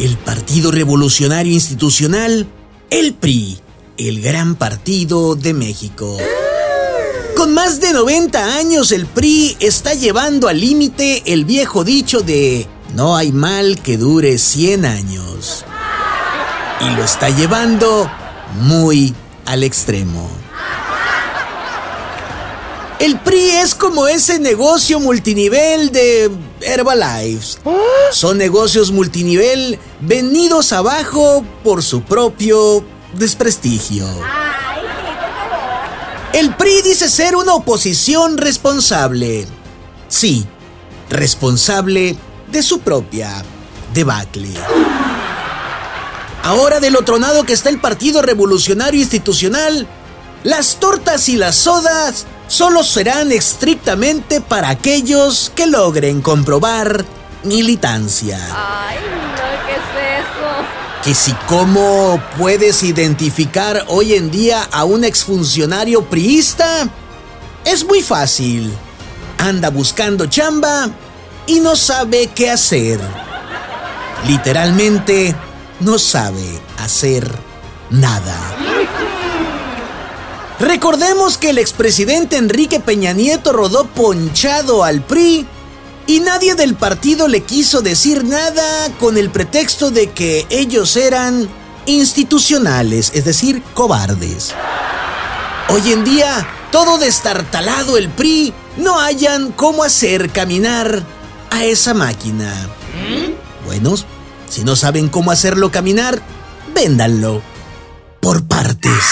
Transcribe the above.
El Partido Revolucionario Institucional, el PRI, el gran partido de México. Con más de 90 años, el PRI está llevando al límite el viejo dicho de no hay mal que dure 100 años. Y lo está llevando muy al extremo. El PRI es como ese negocio multinivel de Herbalife. Son negocios multinivel venidos abajo por su propio desprestigio. El PRI dice ser una oposición responsable. Sí, responsable de su propia debacle. Ahora del otro lado que está el Partido Revolucionario Institucional, las tortas y las sodas solo serán estrictamente para aquellos que logren comprobar militancia. Ay, no, ¿qué es eso? Que si cómo puedes identificar hoy en día a un exfuncionario priista, es muy fácil. Anda buscando chamba y no sabe qué hacer. Literalmente, no sabe hacer nada. Recordemos que el expresidente Enrique Peña Nieto rodó ponchado al PRI y nadie del partido le quiso decir nada con el pretexto de que ellos eran institucionales, es decir, cobardes. Hoy en día, todo destartalado el PRI, no hayan cómo hacer caminar a esa máquina. Bueno, si no saben cómo hacerlo caminar, véndanlo por partes.